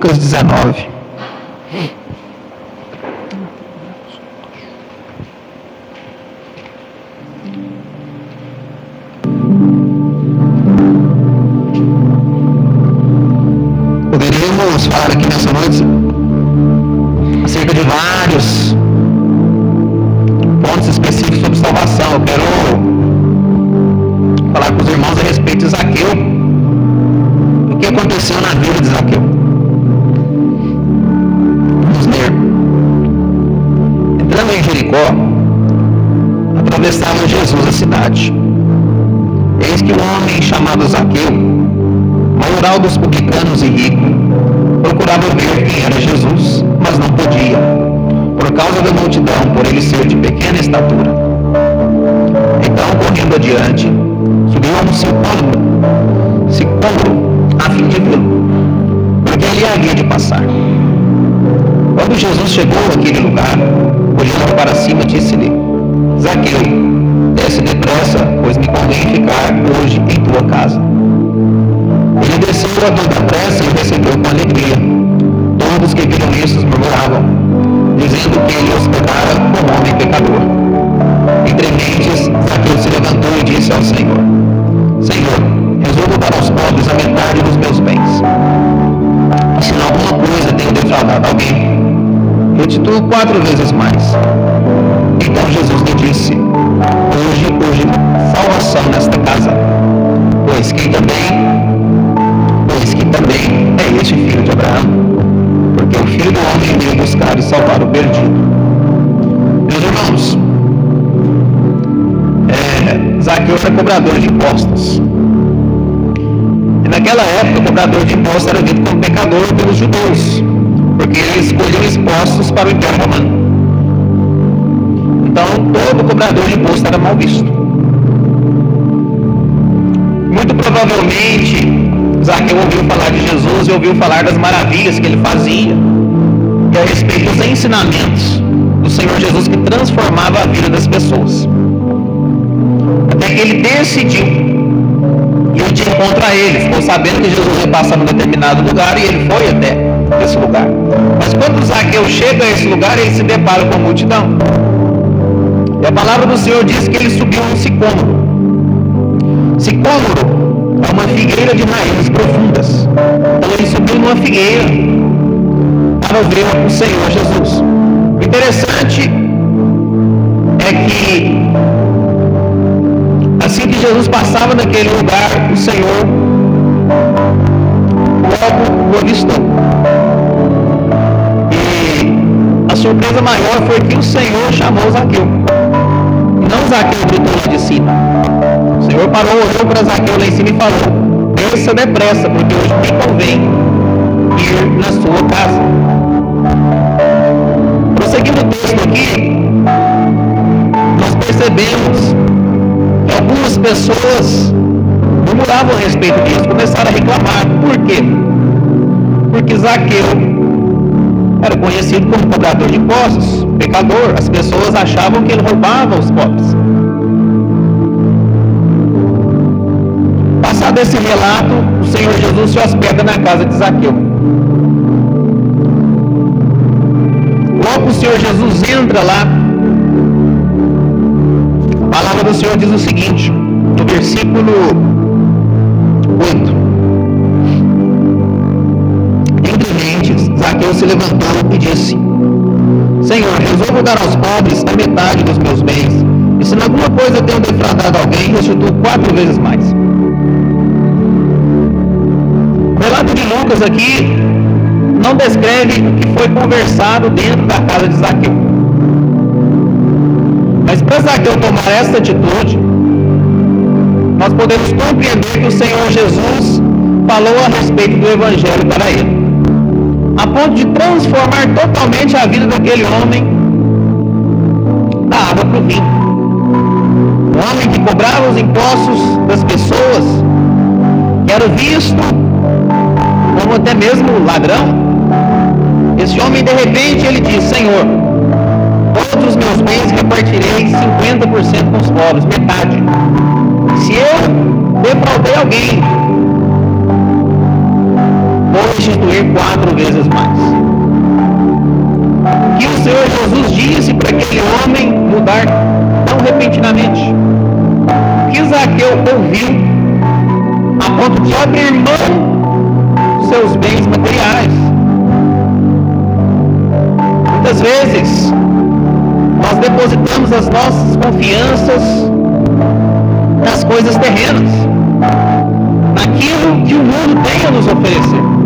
Lucas 19. Poderíamos falar aqui nessa noite acerca de vários pontos específicos sobre salvação. Eu quero falar com os irmãos a respeito de Zaqueu. O que aconteceu na vida de Zaqueu? Jericó, atravessava Jesus a cidade. Eis que um homem chamado Zaqueu, maioral dos publicanos e rico, procurava ver quem era Jesus, mas não podia, por causa da multidão, por ele ser de pequena estatura. Então, correndo adiante, subiu a um sicômoro, sicômoro a fim de vê-lo, porque ali havia de passar. Quando Jesus chegou àquele lugar, olhando para cima, disse-lhe: Zaqueu, desce depressa, pois me convém ficar hoje em tua casa. Ele desceu a toda pressa e recebeu com alegria. Todos que viram isso murmuravam, dizendo que ele hospedara como homem pecador. Entre mentes, Zaqueu se levantou e disse ao Senhor: Senhor, resolvo dar aos pobres a metade dos meus bens. E se alguma coisa tenho defraudado alguém, restituo quatro vezes mais. Então Jesus lhe disse: Hoje, hoje, salvação nesta casa, pois que também, pois que também é este filho de Abraão, porque o filho do homem veio buscar e salvar o perdido. Meus irmãos, é, Zaqueu era cobrador de impostos. E naquela época, o cobrador de impostos era visto como pecador pelos judeus, porque ele escolheu impostos para o Império Romano. Então, todo cobrador de imposto era mal visto. Muito provavelmente, Zaqueu ouviu falar de Jesus e ouviu falar das maravilhas que ele fazia e a respeito dos ensinamentos do Senhor Jesus que transformava a vida das pessoas. Até que ele decidiu ir de encontro a ele, ficou sabendo que Jesus ia passar num determinado lugar e ele foi até esse lugar. Mas quando Zaqueu chega a esse lugar, ele se depara com a multidão. E a palavra do Senhor diz que ele subiu um sicômoro. Sicômoro é uma figueira de raízes profundas. Então ele subiu numa figueira para ver o Senhor Jesus. O interessante é que assim que Jesus passava naquele lugar, o Senhor logo o avistou. Surpresa maior foi que o Senhor chamou Zaqueu. Não Zaqueu gritou lá de cima. O Senhor parou, olhou para Zaqueu lá em cima e falou: Desça depressa, porque hoje me convém ir na sua casa. Prosseguindo o texto aqui, nós percebemos que algumas pessoas murmuravam a respeito disso, começaram a reclamar. Por quê? Porque Zaqueu era conhecido como cobrador de impostos, pecador. As pessoas achavam que ele roubava os pobres. Passado esse relato, o Senhor Jesus se hospeda na casa de Zaqueu. Logo o Senhor Jesus entra lá. A palavra do Senhor diz o seguinte, no versículo Zaqueu se levantou e disse: Senhor, resolvo dar aos pobres a metade dos meus bens, e se em alguma coisa tenho defraudado alguém, restituo quatro vezes mais. O relato de Lucas aqui não descreve o que foi conversado dentro da casa de Zaqueu. Mas para Zaqueu tomar essa atitude, nós podemos compreender que o Senhor Jesus falou a respeito do Evangelho para ele, a ponto de transformar totalmente a vida daquele homem da água para o vinho. Um homem que cobrava os impostos das pessoas, que era visto como até mesmo ladrão. Esse homem, de repente, ele diz: Senhor, todos os meus bens repartirei 50% com os pobres, metade. Se eu defraudei alguém, restituir quatro vezes mais. Que o Senhor Jesus disse para aquele homem mudar tão repentinamente. Que Zaqueu ouviu a ponto de abrir mão dos seus bens materiais. Muitas vezes nós depositamos as nossas confianças nas coisas terrenas, naquilo que o mundo tem a nos oferecer.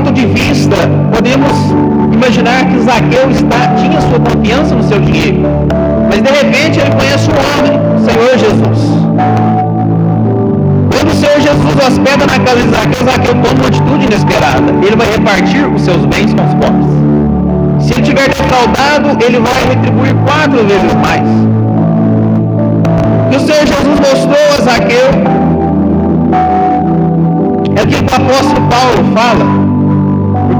Ponto de vista, podemos imaginar que Zaqueu está, tinha sua confiança no seu dinheiro, mas de repente ele conhece o homem, o Senhor Jesus. Quando o Senhor Jesus hospeda na casa de Zaqueu, Zaqueu toma uma atitude inesperada. Ele vai repartir os seus bens com os pobres. Se ele tiver defraudado, ele vai retribuir quatro vezes mais. Que o Senhor Jesus mostrou a Zaqueu é o que o apóstolo Paulo fala.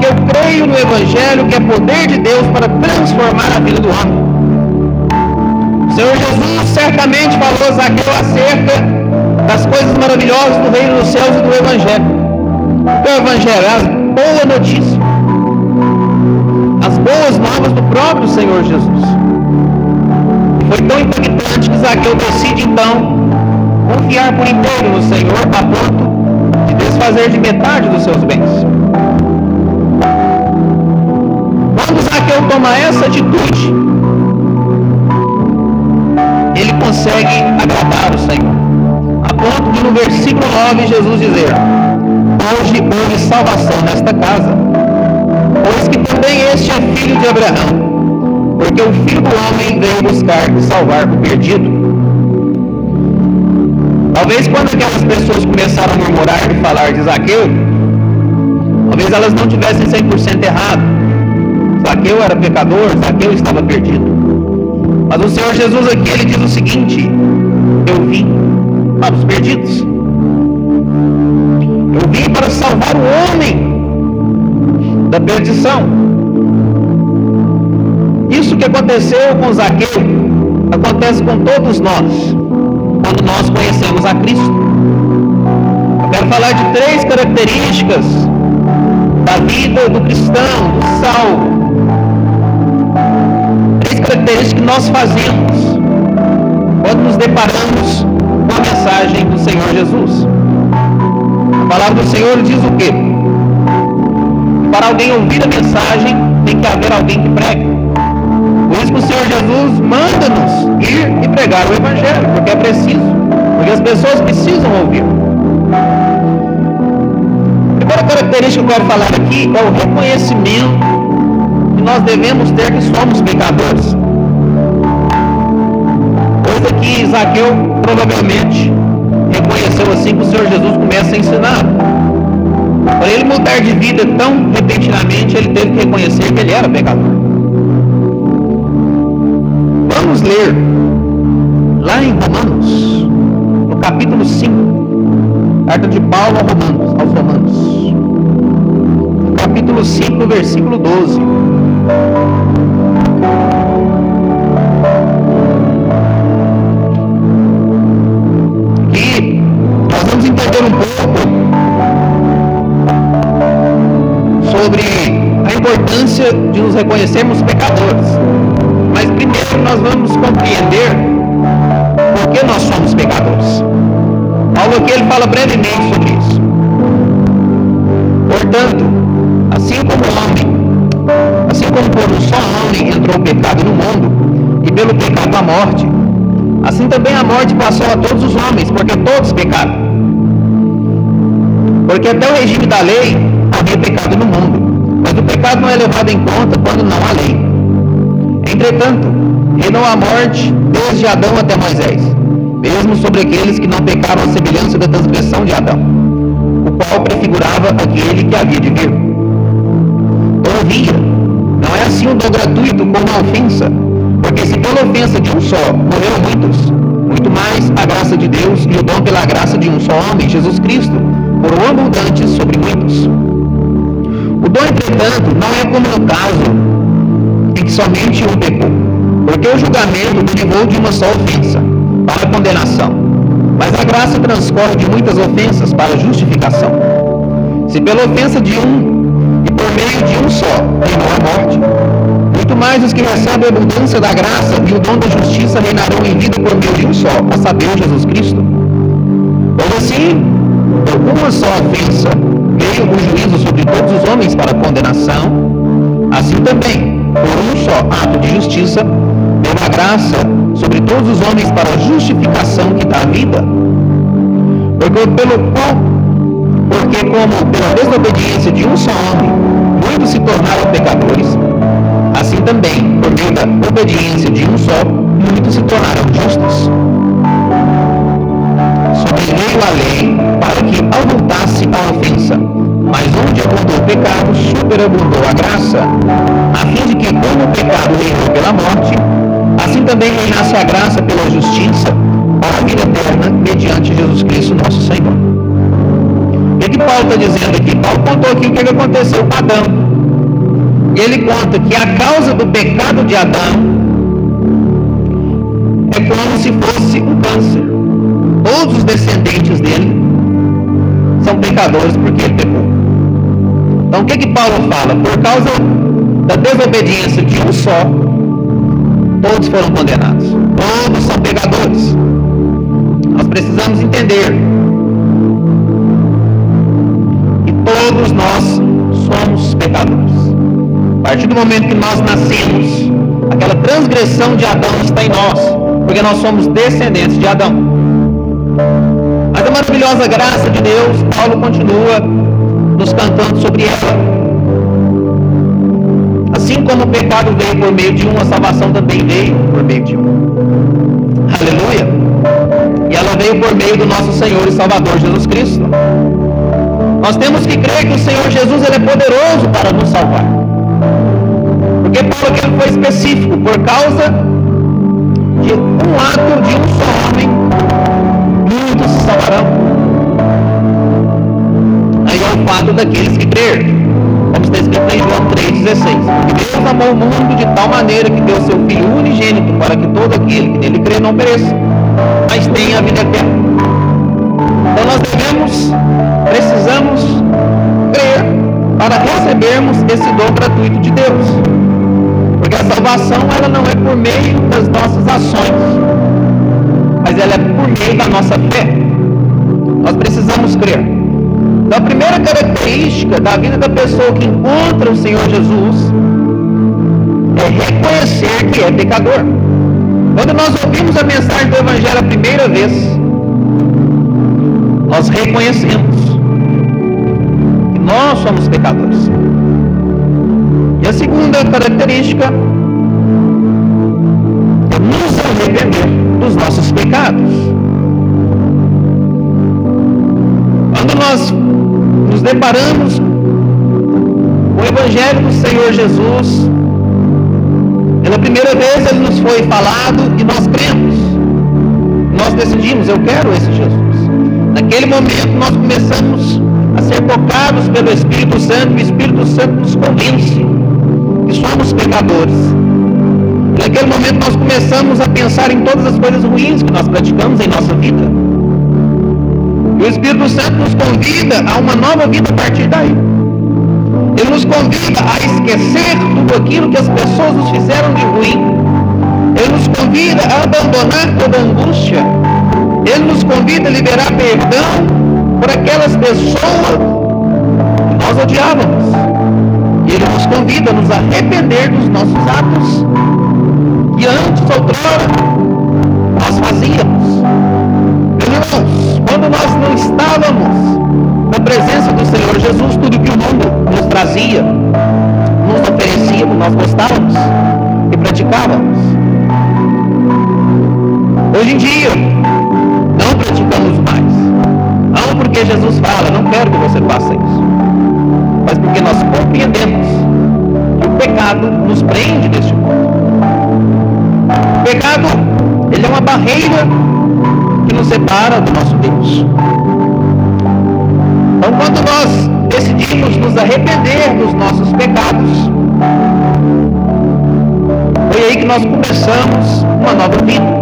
Porque eu creio no Evangelho que é poder de Deus para transformar a vida do homem. O Senhor Jesus certamente falou a Zaqueu acerca das coisas maravilosas do reino dos céus e do Evangelho. O Evangelho é a boa notícia. As boas novas do próprio Senhor Jesus. Foi tão impactante que Zaqueu decide então confiar por inteiro no Senhor a ponto de desfazer de metade dos seus bens. Toma essa atitude, ele consegue agradar o Senhor ponto de no versículo 9 Jesus dizer: Hoje houve salvação nesta casa, pois que também este é filho de Abraão, porque o filho do homem veio buscar e salvar o perdido. Talvez quando aquelas pessoas começaram a murmurar e falar de Zaqueu, talvez elas não tivessem 100% errado. Zaqueu era pecador, Zaqueu estava perdido. Mas o Senhor Jesus aqui ele diz o seguinte: Eu vim para os perdidos. Eu vim para salvar o homem da perdição. Isso que aconteceu com Zaqueu acontece com todos nós quando nós conhecemos a Cristo. Eu quero falar de três características da vida do cristão, do salvo. Três características que nós fazemos quando nos deparamos a mensagem do Senhor Jesus. A palavra do Senhor diz o quê? Para alguém ouvir a mensagem, tem que haver alguém que pregue. Por isso que o Senhor Jesus manda-nos ir e pregar o Evangelho, porque é preciso, porque as pessoas precisam ouvir. A primeira característica que eu quero falar aqui é o reconhecimento que nós devemos ter que somos pecadores que Zaqueu provavelmente reconheceu assim que o Senhor Jesus começa a ensinar. Para ele mudar de vida tão repentinamente, ele teve que reconhecer que ele era pecador. Vamos ler lá em Romanos, no capítulo 5, carta de Paulo aos Romanos, aos Romanos. Capítulo 5, versículo 12. De nos reconhecermos pecadores. Mas primeiro nós vamos compreender por que nós somos pecadores. Paulo aqui ele fala brevemente sobre isso. Portanto, assim como o homem, assim como por um só homem entrou o pecado no mundo, e pelo pecado a morte, assim também a morte passou a todos os homens, porque todos pecaram. Porque até o regime da lei havia pecado no mundo, mas o pecado não é levado em conta quando não há lei. Entretanto, reinou a morte desde Adão até Moisés, mesmo sobre aqueles que não pecaram a semelhança da transgressão de Adão, o qual prefigurava aquele que havia de vir. Todavia, não é assim um dom gratuito como a ofensa, porque se pela ofensa de um só morreram muitos, muito mais a graça de Deus e o dom pela graça de um só homem, Jesus Cristo, foram abundantes sobre muitos. O dom, entretanto, não é como no caso em que somente um pecou, porque o julgamento derivou de uma só ofensa, para a condenação. Mas a graça transcorre de muitas ofensas para a justificação. Se pela ofensa de um e por meio de um só reinou a morte, muito mais os que recebem a abundância da graça e o dom da justiça reinarão em vida por meio de um só, a saber, Jesus Cristo. Pois assim, por uma só ofensa veio o juízo sobre todos os homens para condenação, assim também, por um só ato de justiça, deu a graça sobre todos os homens para a justificação que dá vida. Porque pelo porque como pela desobediência de um só homem, muitos se tornaram pecadores, assim também, por meio da obediência de um só, muitos se tornaram justos. Sobreveio a lei para que avultasse a ofensa, mas onde abundou o pecado, superabundou a graça, a fim de que, como o pecado reinou pela morte, assim também reinasse a graça pela justiça para a vida eterna mediante Jesus Cristo, nosso Senhor. O que, Paulo está dizendo aqui? Paulo contou aqui o que, que aconteceu com Adão. E ele conta que a causa do pecado de Adão é como se fosse um câncer. Todos os descendentes dele são pecadores porque ele pecou. Então o que, que Paulo fala? Por causa da desobediência de um só, todos foram condenados. Todos são pecadores. Nós precisamos entender que todos nós somos pecadores. A partir do momento que nós nascemos, aquela transgressão de Adão está em nós, porque nós somos descendentes de Adão. Mas a maravilhosa graça de Deus, Paulo continua nos cantando sobre ela. Assim como o pecado veio por meio de um, a salvação também veio por meio de um. Aleluia! E ela veio por meio do nosso Senhor e Salvador Jesus Cristo. Nós temos que crer que o Senhor Jesus ele é poderoso para nos salvar. Porque Paulo aqui foi específico, por causa de um ato de um só homem, muitos se salvarão. O fato daqueles que crerem como está escrito em João 3,16. Porque Deus amou o mundo de tal maneira que deu seu Filho unigênito para que todo aquele que nele crê não pereça, mas tenha a vida eterna. Então nós devemos, precisamos crer para recebermos esse dom gratuito de Deus. Porque a salvação ela não é por meio das nossas ações, mas ela é por meio da nossa fé. Nós precisamos crer. Então, a primeira característica da vida da pessoa que encontra o Senhor Jesus é reconhecer que é pecador. Quando nós ouvimos a mensagem do Evangelho a primeira vez, nós reconhecemos que nós somos pecadores. E a segunda característica é nos arrepender dos nossos pecados. Quando nós nos deparamos com o Evangelho do Senhor Jesus, pela primeira vez ele nos foi falado e nós cremos. Nós decidimos, eu quero esse Jesus. Naquele momento nós começamos a ser tocados pelo Espírito Santo, e o Espírito Santo nos convence que somos pecadores. Naquele momento nós começamos a pensar em todas as coisas ruins que nós praticamos em nossa vida. O Espírito Santo nos convida a uma nova vida a partir daí. Ele nos convida a esquecer tudo aquilo que as pessoas nos fizeram de ruim. Ele nos convida a abandonar toda angústia. Ele nos convida a liberar perdão por aquelas pessoas que nós odiávamos. E Ele nos convida a nos arrepender dos nossos atos que antes, outrora, nós fazíamos. Irmãos, quando nós não estávamos na presença do Senhor Jesus, tudo que o mundo nos trazia, nos oferecia, nós gostávamos e praticávamos. Hoje em dia, não praticamos mais. Não porque Jesus fala, não quero que você faça isso. Mas porque nós compreendemos que o pecado nos prende neste mundo. O pecado, ele é uma barreira que nos separa do nosso Deus. Então, quando nós decidimos nos arrepender dos nossos pecados, foi aí que nós começamos uma nova vida.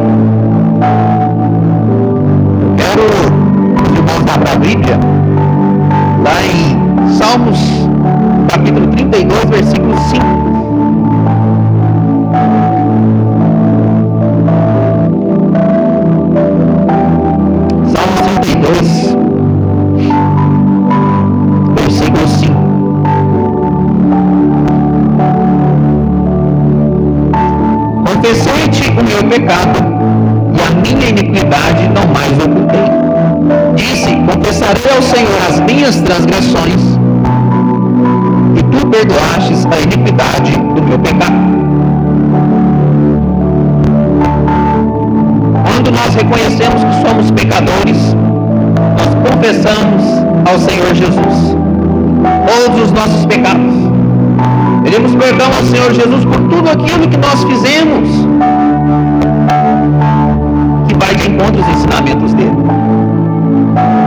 Ao Senhor Jesus todos os nossos pecados. Pedimos perdão ao Senhor Jesus por tudo aquilo que nós fizemos que vai de encontro aos ensinamentos dele.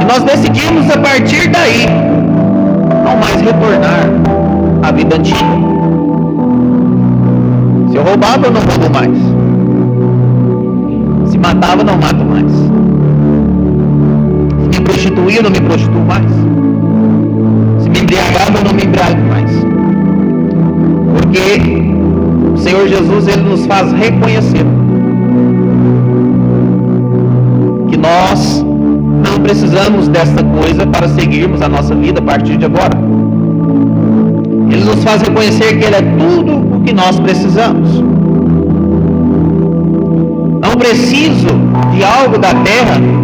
E nós decidimos a partir daí não mais retornar à vida antiga. Se eu roubava, eu não roubo mais. Se matava, não mato mais. Prostituía, eu não me prostituo mais. Se me embriagava, eu não me embriago mais. Porque o Senhor Jesus ele nos faz reconhecer que nós não precisamos dessa coisa para seguirmos a nossa vida a partir de agora. Ele nos faz reconhecer que Ele é tudo o que nós precisamos. Não preciso de algo da terra,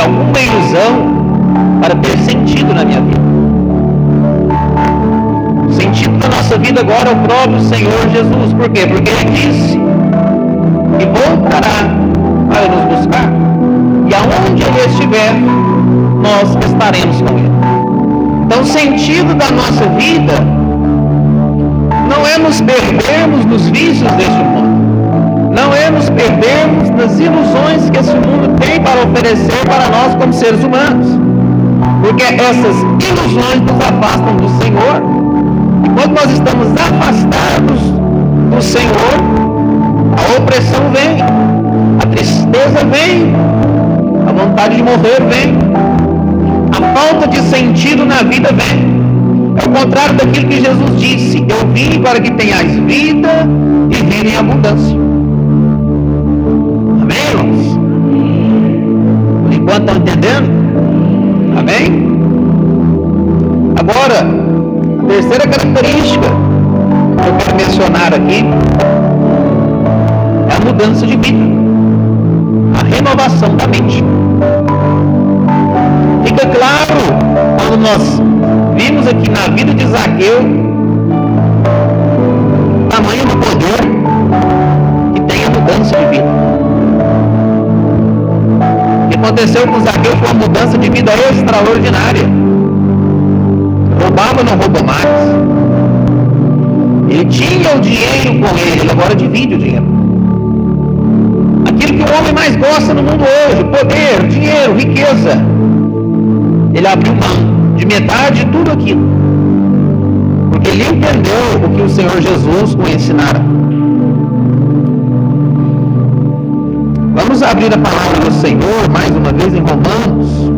alguma ilusão, para ter sentido na minha vida. O sentido da nossa vida agora é o próprio Senhor Jesus. Por quê? Porque Ele disse que voltará para nos buscar. E aonde Ele estiver, nós estaremos com Ele. Então, o sentido da nossa vida não é nos perdermos nos vícios deste mundo. Não é nos perdermos nas ilusões que esse mundo tem para oferecer para nós como seres humanos. Porque essas ilusões nos afastam do Senhor. E quando nós estamos afastados do Senhor, a opressão vem, a tristeza vem, a vontade de morrer vem, a falta de sentido na vida vem. É o contrário daquilo que Jesus disse: Eu vim para que tenhais vida e vida em abundância. Por enquanto estão entendendo? Amém? Agora, a terceira característica que eu quero mencionar aqui é a mudança de vida, a renovação da mente. Fica claro quando nós vimos aqui na vida de Zaqueu tamanho do poder que tem a mudança de vida. Aconteceu com Zaqueu foi uma mudança de vida extraordinária. Roubava, não roubou mais. Ele tinha o dinheiro com ele, ele agora divide o dinheiro. Aquilo que o homem mais gosta no mundo hoje: poder, dinheiro, riqueza ele abriu mão de metade de tudo aquilo. Porque ele entendeu o que o Senhor Jesus o ensinara. Vamos abrir a palavra do Senhor mais uma vez em Romanos.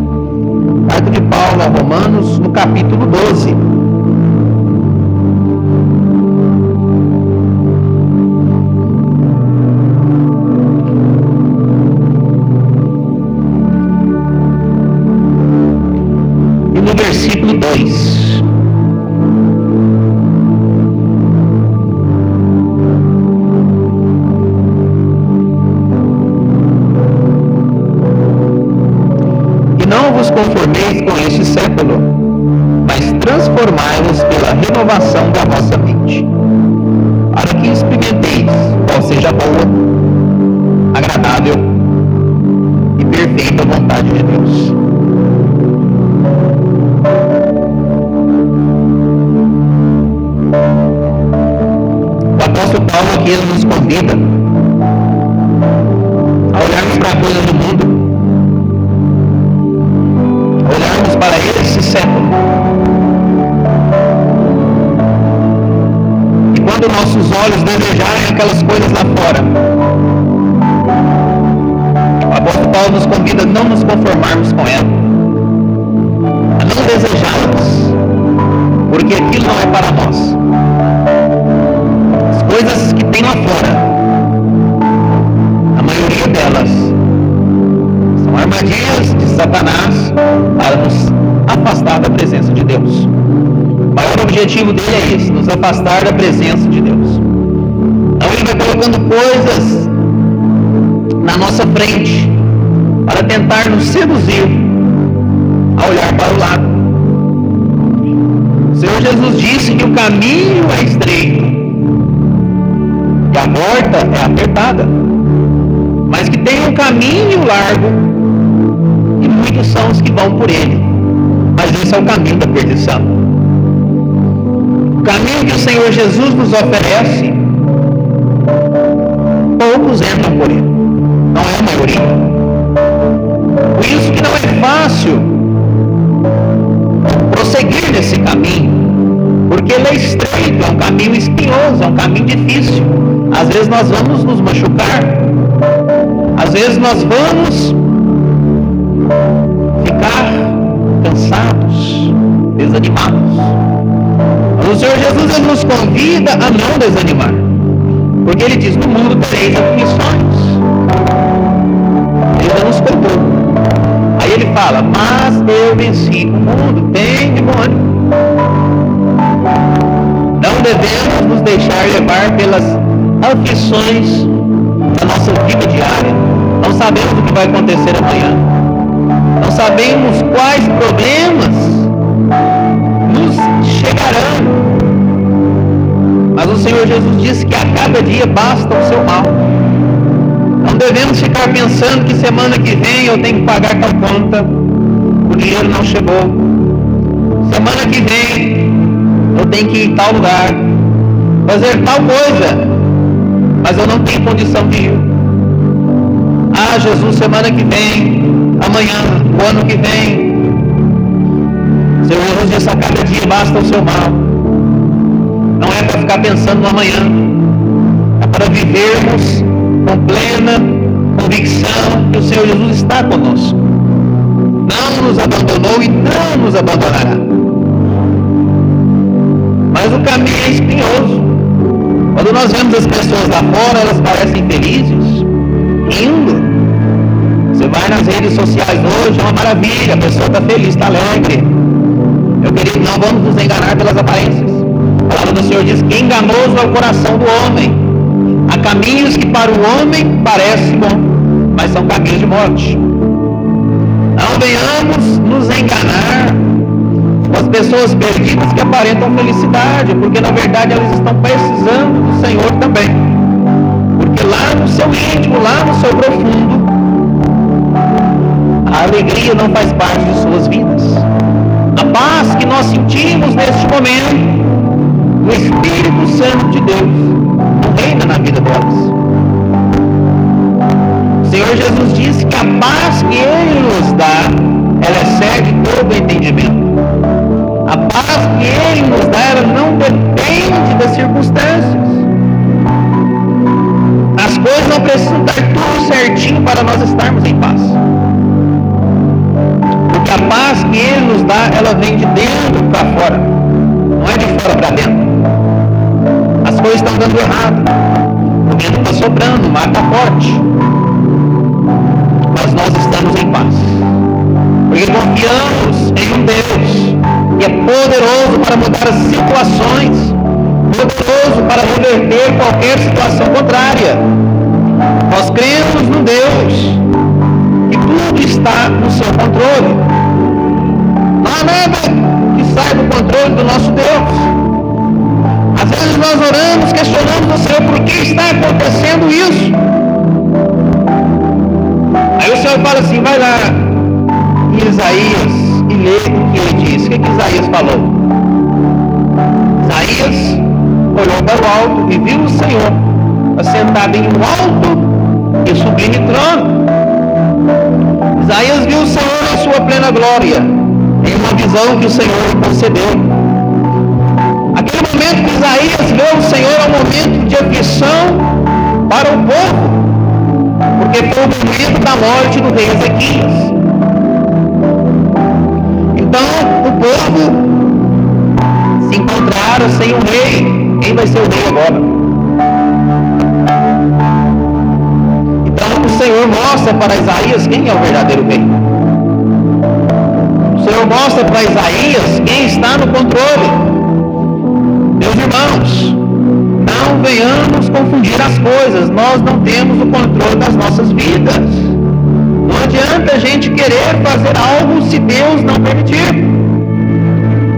Carta de Paulo a Romanos, no capítulo 12. Lá fora, a maioria delas são armadilhas de Satanás para nos afastar da presença de Deus. O maior objetivo dele é esse, nos afastar da presença de Deus. Então ele vai colocando coisas na nossa frente para tentar nos seduzir a olhar para o lado. O Senhor Jesus disse que o caminho é estreito e a porta é apertada, mas que tem um caminho largo e muitos são os que vão por ele. Mas esse é o caminho da perdição. O caminho que o Senhor Jesus nos oferece, poucos entram por ele. Não é a maioria. Por isso que não é fácil prosseguir nesse caminho, porque ele é estreito, é um caminho espinhoso, é um caminho difícil. Às vezes nós vamos nos machucar, às vezes nós vamos ficar cansados, desanimados. Mas o Senhor Jesus ele nos convida a não desanimar, porque Ele diz: No mundo tereis aflições. Ele já nos contou. Aí ele fala: Mas eu venci o mundo, tem demônio. Não devemos nos deixar levar pelas aflições da nossa vida diária. Não sabemos o que vai acontecer amanhã. Não sabemos quais problemas nos chegarão. Mas o Senhor Jesus disse que a cada dia basta o seu mal. Não devemos ficar pensando que semana que vem eu tenho que pagar tal conta, o dinheiro não chegou. Semana que vem eu tenho que ir em tal lugar, fazer tal coisa, mas eu não tenho condição de ir. Ah, Jesus, semana que vem, amanhã, o ano que vem. Senhor Jesus disse a cada dia basta o seu mal. Não é para ficar pensando no amanhã, é para vivermos com plena convicção que o Senhor Jesus está conosco. Não nos abandonou e não nos abandonará. Mas o caminho é espinhoso. Quando nós vemos as pessoas lá fora, elas parecem felizes, indo. Você vai nas redes sociais hoje, é uma maravilha, a pessoa está feliz, está alegre. Meu querido, não vamos nos enganar pelas aparências. A palavra do Senhor diz que enganoso é o coração do homem. Há caminhos que para o homem parecem bom, mas são caminhos de morte. Não venhamos nos enganar as pessoas perdidas que aparentam felicidade, porque na verdade elas estão precisando do Senhor também. Porque lá no seu íntimo, lá no seu profundo, a alegria não faz parte de suas vidas. A paz que nós sentimos neste momento, o Espírito Santo de Deus, reina na vida delas. O Senhor Jesus disse que a paz que Ele nos dá, ela excede todo entendimento. A paz que Ele nos dá, ela não depende das circunstâncias. As coisas não precisam dar tudo certinho para nós estarmos em paz. Porque a paz que Ele nos dá, ela vem de dentro para fora. Não é de fora para dentro as coisas estão dando errado. O vento está sobrando, o mar está forte. Mas nós estamos em paz. Porque confiamos em um Deus é poderoso para mudar situações, poderoso para reverter qualquer situação contrária. Nós cremos no Deus que tudo está no seu controle. Não há nada que saia do controle do nosso Deus. Às vezes nós oramos, questionamos o Senhor por que está acontecendo isso. Aí o Senhor fala assim, vai lá Isaías e lê o que ele disse. O que, que Isaías falou? Isaías olhou para o alto e viu o Senhor assentado em um alto e sublime trono. Isaías viu o Senhor em sua plena glória, em uma visão que o Senhor lhe concedeu. Aquele momento que Isaías vê o Senhor é um momento de aflição para o povo, porque foi o momento da morte do rei Ezequias. Então o povo se encontraram sem um rei. Quem vai ser o rei agora? Então o Senhor mostra para Isaías quem é o verdadeiro rei. O Senhor mostra para Isaías quem está no controle. Meus irmãos, não venhamos confundir as coisas. Nós não temos o controle das nossas vidas. Adianta a gente querer fazer algo se Deus não permitir.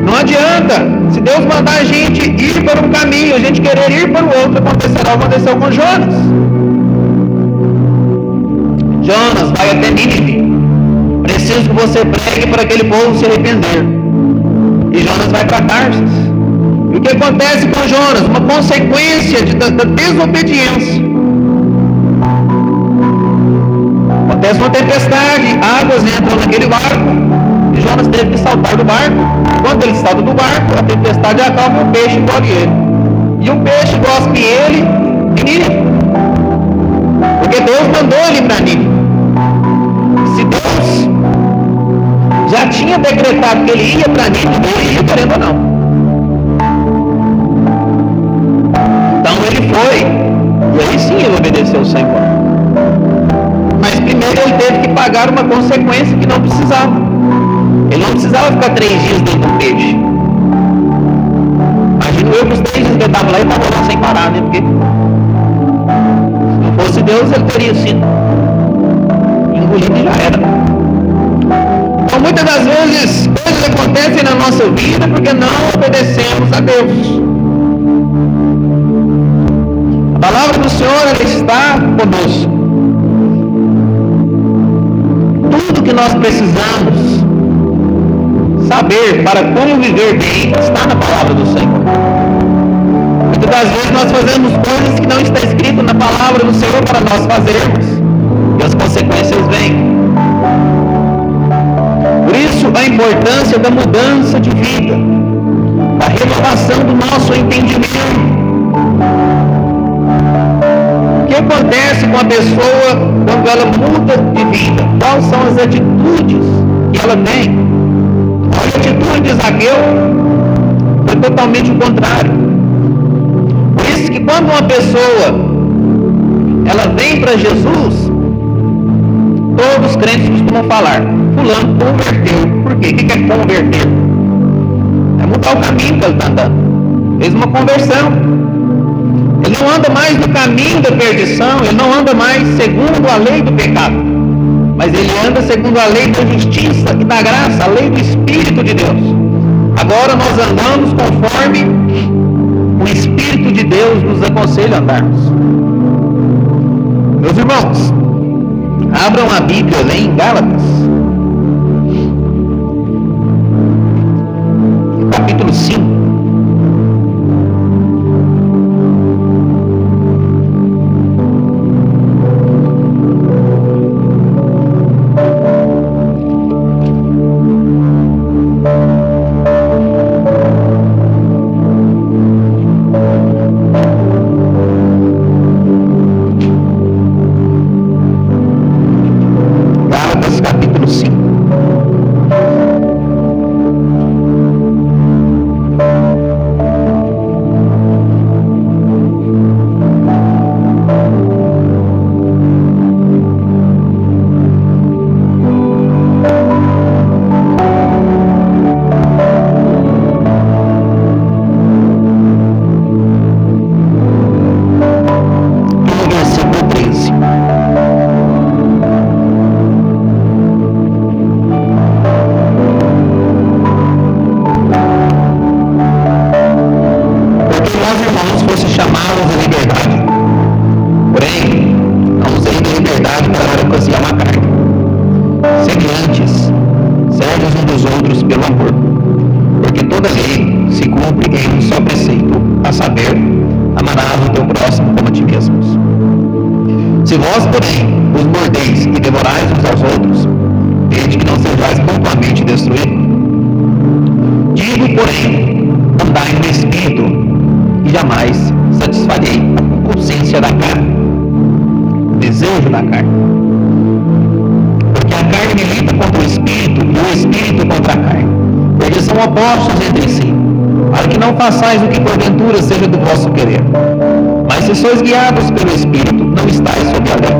Não adianta. Se Deus mandar a gente ir para um caminho, a gente querer ir para o outro, acontecerá o que aconteceu com Jonas. Jonas vai até Nínive. Preciso que você pregue para aquele povo se arrepender. E Jonas vai para Tarsis. E o que acontece com Jonas? Uma consequência de, da, da desobediência. Acontece uma tempestade, águas entram naquele barco, e Jonas teve que saltar do barco. Quando ele salta do barco, a tempestade acalma e o peixe engole ele. E o peixe gospe ele em Nínive. Porque Deus mandou ele para Nínive. Se Deus já tinha decretado que ele ia para Nínive, ele ia querendo ou não. ele foi. E aí sim ele obedeceu o Senhor. Primeiro ele teve que pagar uma consequência que não precisava. Ele não precisava ficar três dias dentro do peixe. Imagino eu que os três dias que ele estava lá e estava lá sem parar, né? Porque se não fosse Deus, ele teria sido engolido e já era. Então muitas das vezes coisas acontecem na nossa vida porque não obedecemos a Deus. A palavra do Senhor está conosco. Tudo que nós precisamos saber para como viver bem está na palavra do Senhor. Muitas das vezes nós fazemos coisas que não está escrito na palavra do Senhor para nós fazermos. E as consequências vêm. Por isso a importância da mudança de vida, da renovação do nosso entendimento que acontece com a pessoa quando ela muda de vida? Quais são as atitudes que ela tem? A atitude de Zaqueu foi totalmente o contrário. Por isso que quando uma pessoa ela vem para Jesus, todos os crentes costumam falar, fulano converteu. Por quê? O que é converter? É mudar o caminho que ele está andando. Fez uma conversão. Ele não anda mais no caminho da perdição, ele não anda mais segundo a lei do pecado, mas ele anda segundo a lei da justiça e da graça, a lei do Espírito de Deus. Agora nós andamos conforme o Espírito de Deus nos aconselha a andarmos. Meus irmãos, abram a Bíblia lá em Gálatas, capítulo 5. Façais o que porventura seja do vosso querer. Mas se sois guiados pelo Espírito, não estáis sob a lei.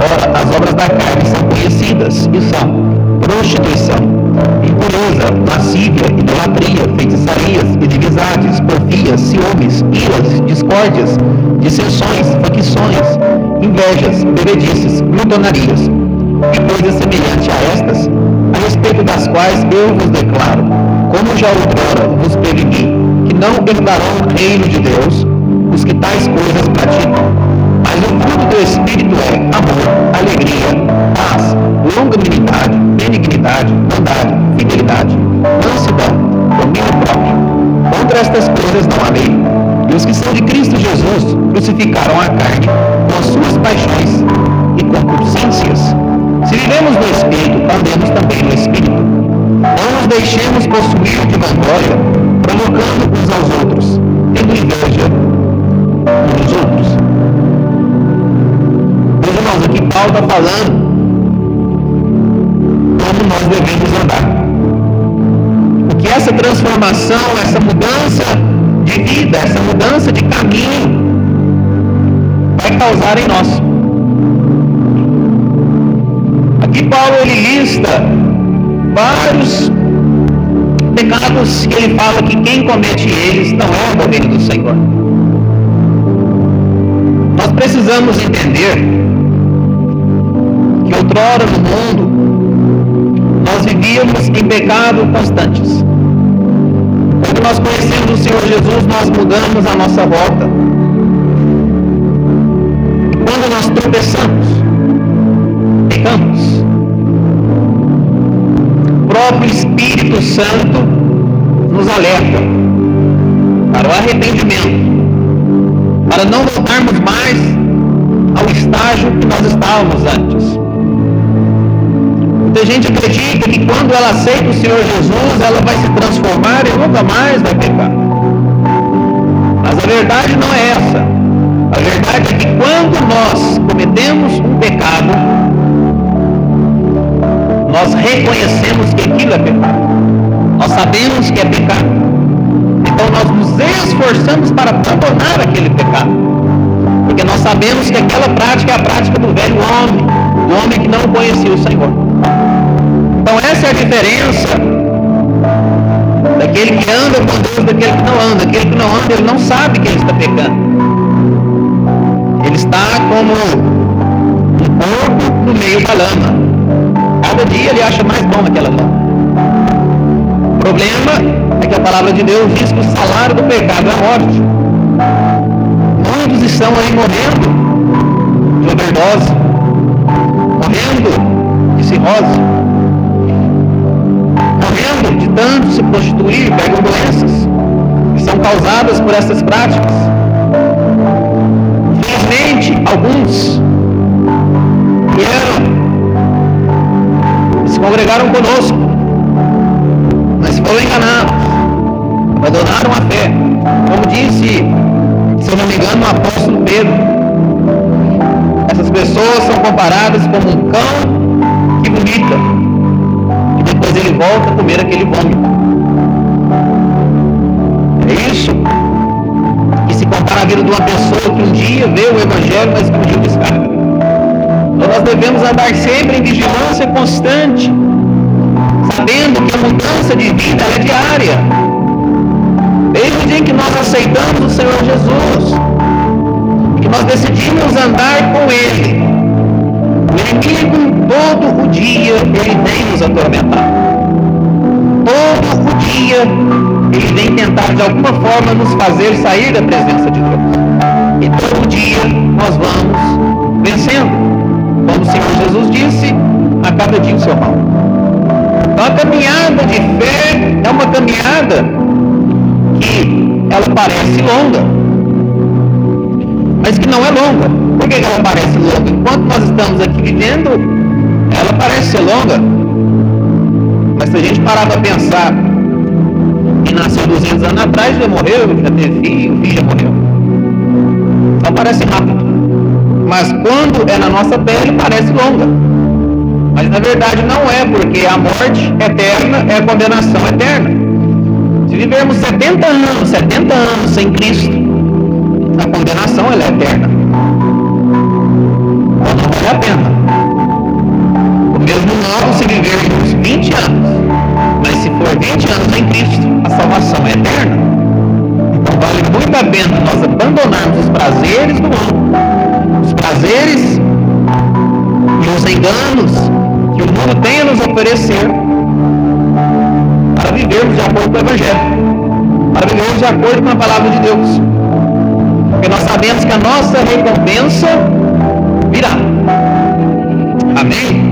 Ora, as obras da carne são conhecidas e são prostituição, impureza, lascívia, idolatria, feitiçarias, inimizades, porfias, ciúmes, iras, discórdias, dissensões, facções, invejas, bebedices, glutonarias e coisas semelhantes a estas, a respeito das quais eu vos declaro, como já outrora vos preveni, não herdarão o reino de Deus os que tais coisas praticam. Mas o fruto do Espírito é amor, alegria, paz, longanimidade, benignidade, bondade, fidelidade, mansidão, domínio próprio. Contra estas coisas não há lei. E os que são de Cristo Jesus crucificaram a carne com as suas paixões e concupiscências. Se vivemos no Espírito, andemos também no Espírito. Não nos deixemos possuir de vanglória, provocando uns aos outros, tendo inveja uns outros. Meus irmãos, aqui Paulo está falando como nós devemos andar. O que essa transformação, essa mudança de vida, essa mudança de caminho vai causar em nós. Aqui Paulo ele lista vários pecados que ele fala que quem comete eles não é o reino do Senhor. Nós precisamos entender que outrora no mundo nós vivíamos em pecado constantes. Quando nós conhecemos o Senhor Jesus, nós mudamos a nossa. E quando nós tropeçamos, pecamos, próprio Espírito Santo nos alerta para o arrependimento, para não voltarmos mais ao estágio que nós estávamos antes. Muita gente acredita que quando ela aceita o Senhor Jesus, ela vai se transformar e nunca mais vai pecar. Mas a verdade não é essa. A verdade é que quando nós cometemos um pecado, nós reconhecemos que aquilo é pecado. Nós sabemos que é pecado. Então nós nos esforçamos para abandonar aquele pecado. Porque nós sabemos que aquela prática é a prática do velho homem, do homem que não conhecia o Senhor. Então essa é a diferença daquele que anda com Deus daquele que não anda. Aquele que não anda, ele não sabe que ele está pecando. Ele está como um porco no meio da lama. Cada dia ele acha mais bom aquela lã. O problema é que a palavra de Deus diz que o salário do pecado é a morte. Muitos estão aí morrendo de overdose, morrendo de cirrose, morrendo de tanto se prostituir, pegam doenças que são causadas por essas práticas. Infelizmente, alguns que eram congregaram conosco, mas foram enganados, abandonaram a fé. Como disse, se eu não me engano, o apóstolo Pedro, essas pessoas são comparadas como um cão que vomita e depois ele volta a comer aquele vômito. É isso que se compara a vida de uma pessoa que um dia vê o Evangelho, mas que um dia descarga. Então nós devemos andar sempre em vigilância constante, sabendo que a mudança de vida é diária. Desde o dia em que nós aceitamos o Senhor Jesus, que nós decidimos andar com Ele, o inimigo todo o dia ele vem nos atormentar. Todo o dia ele vem tentar de alguma forma nos fazer sair da presença de Deus. E todo dia nós vamos vencendo. Jesus disse, a cada dia o seu mal. Então a caminhada de fé é uma caminhada que ela parece longa, mas que não é longa. Por que ela parece longa? Enquanto nós estamos aqui vivendo, ela parece ser longa. Mas se a gente parar para pensar que nasceu 200 anos atrás, já morreu, já teve filho, o filho já morreu. Então parece rápido mas quando é na nossa pele parece longa. Mas na verdade não é, porque a morte eterna é a condenação eterna. Se vivermos 70 anos, 70 anos sem Cristo, a condenação ela é eterna. Então não vale a pena. Do mesmo modo, se vivermos 20 anos, mas se for 20 anos sem Cristo, a salvação é eterna. vale muito a pena nós os enganos que o mundo tem a nos oferecer para vivermos de acordo com o Evangelho, para vivermos de acordo com a palavra de Deus. Porque nós sabemos que a nossa recompensa virá. Amém?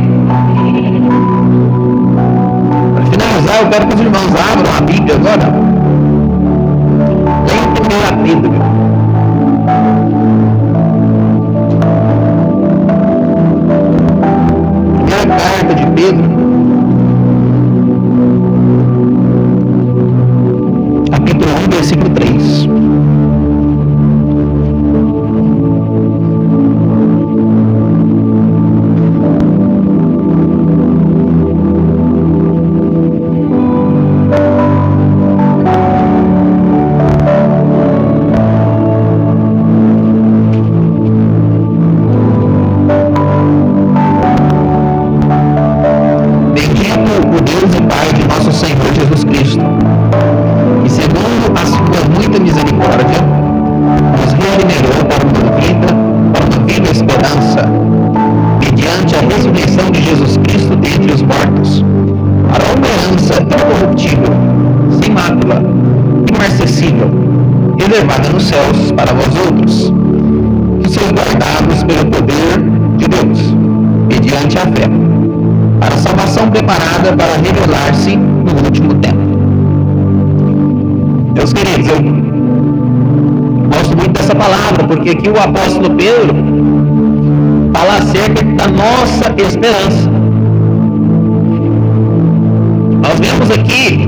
Para finalizar, eu quero que os irmãos abram a Bíblia agora. Leia 1 Pedro. Apóstolo Pedro fala acerca da nossa esperança. Nós vemos aqui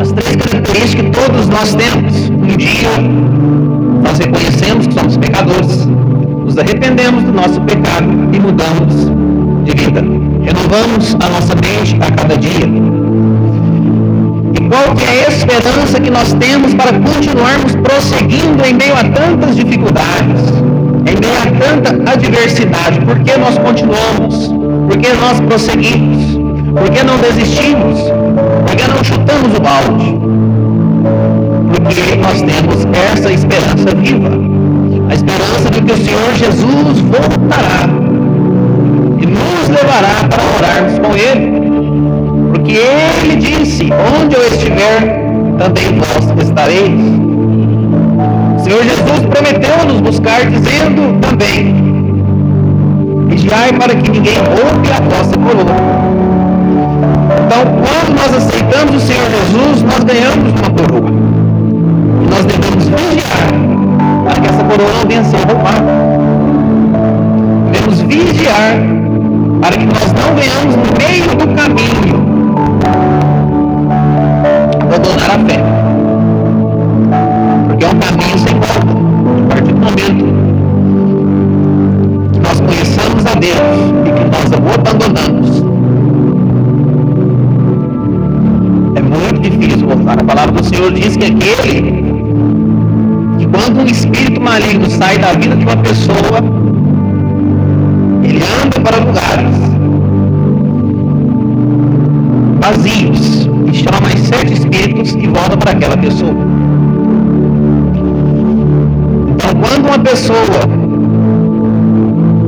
as três características que todos nós temos. Um dia nós reconhecemos que somos pecadores, nos arrependemos do nosso pecado e mudamos de vida. Renovamos a nossa mente a cada dia qual que é a esperança que nós temos para continuarmos prosseguindo em meio a tantas dificuldades, em meio a tanta adversidade? Por que nós continuamos? Por que nós prosseguimos? Por que não desistimos? Por que não chutamos o balde? Porque nós temos essa esperança viva. A esperança de que o Senhor Jesus voltará e nos levará para orarmos com Ele. Porque ele disse: Onde eu estiver, também vós estareis. O Senhor Jesus prometeu nos buscar, dizendo também: Vigiai para que ninguém roube a vossa coroa. Então, quando nós aceitamos o Senhor Jesus, nós ganhamos uma coroa. E nós devemos vigiar para que essa coroa não venha a ser roubada. Devemos vigiar para que nós não venhamos no meio do caminho a fé. Porque é um caminho sem volta. A partir do momento que nós conheçamos a Deus e que nós o abandonamos, é muito difícil voltar. A palavra do Senhor diz que aquele que quando um espírito maligno sai da vida de uma pessoa, ele anda para lugares vazios e chama mais sete espíritos e volta para aquela pessoa. Então, quando uma pessoa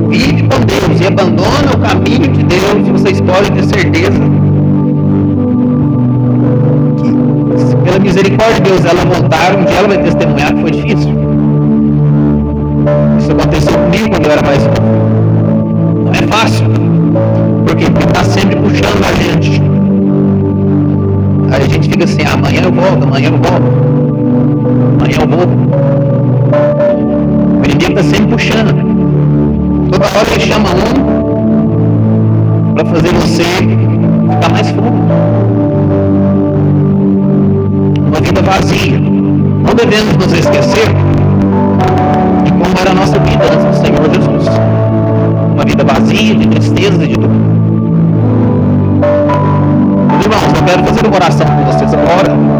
vive com Deus e abandona o caminho de Deus, vocês podem ter certeza que, pela misericórdia de Deus, ela voltar, dia ela vai testemunhar que foi difícil. Isso aconteceu comigo quando eu era mais novo. Não é fácil, porque está sempre puxando a gente a gente fica assim, amanhã eu volto, amanhã eu volto, amanhã eu volto. O inimigo está sempre puxando. Toda hora ele chama um para fazer você ficar mais fundo. Uma vida vazia. Não devemos nos esquecer de como era a nossa vida antes do Senhor Jesus. Uma vida vazia, de tristeza, de dor quero fazer uma oração com vocês agora.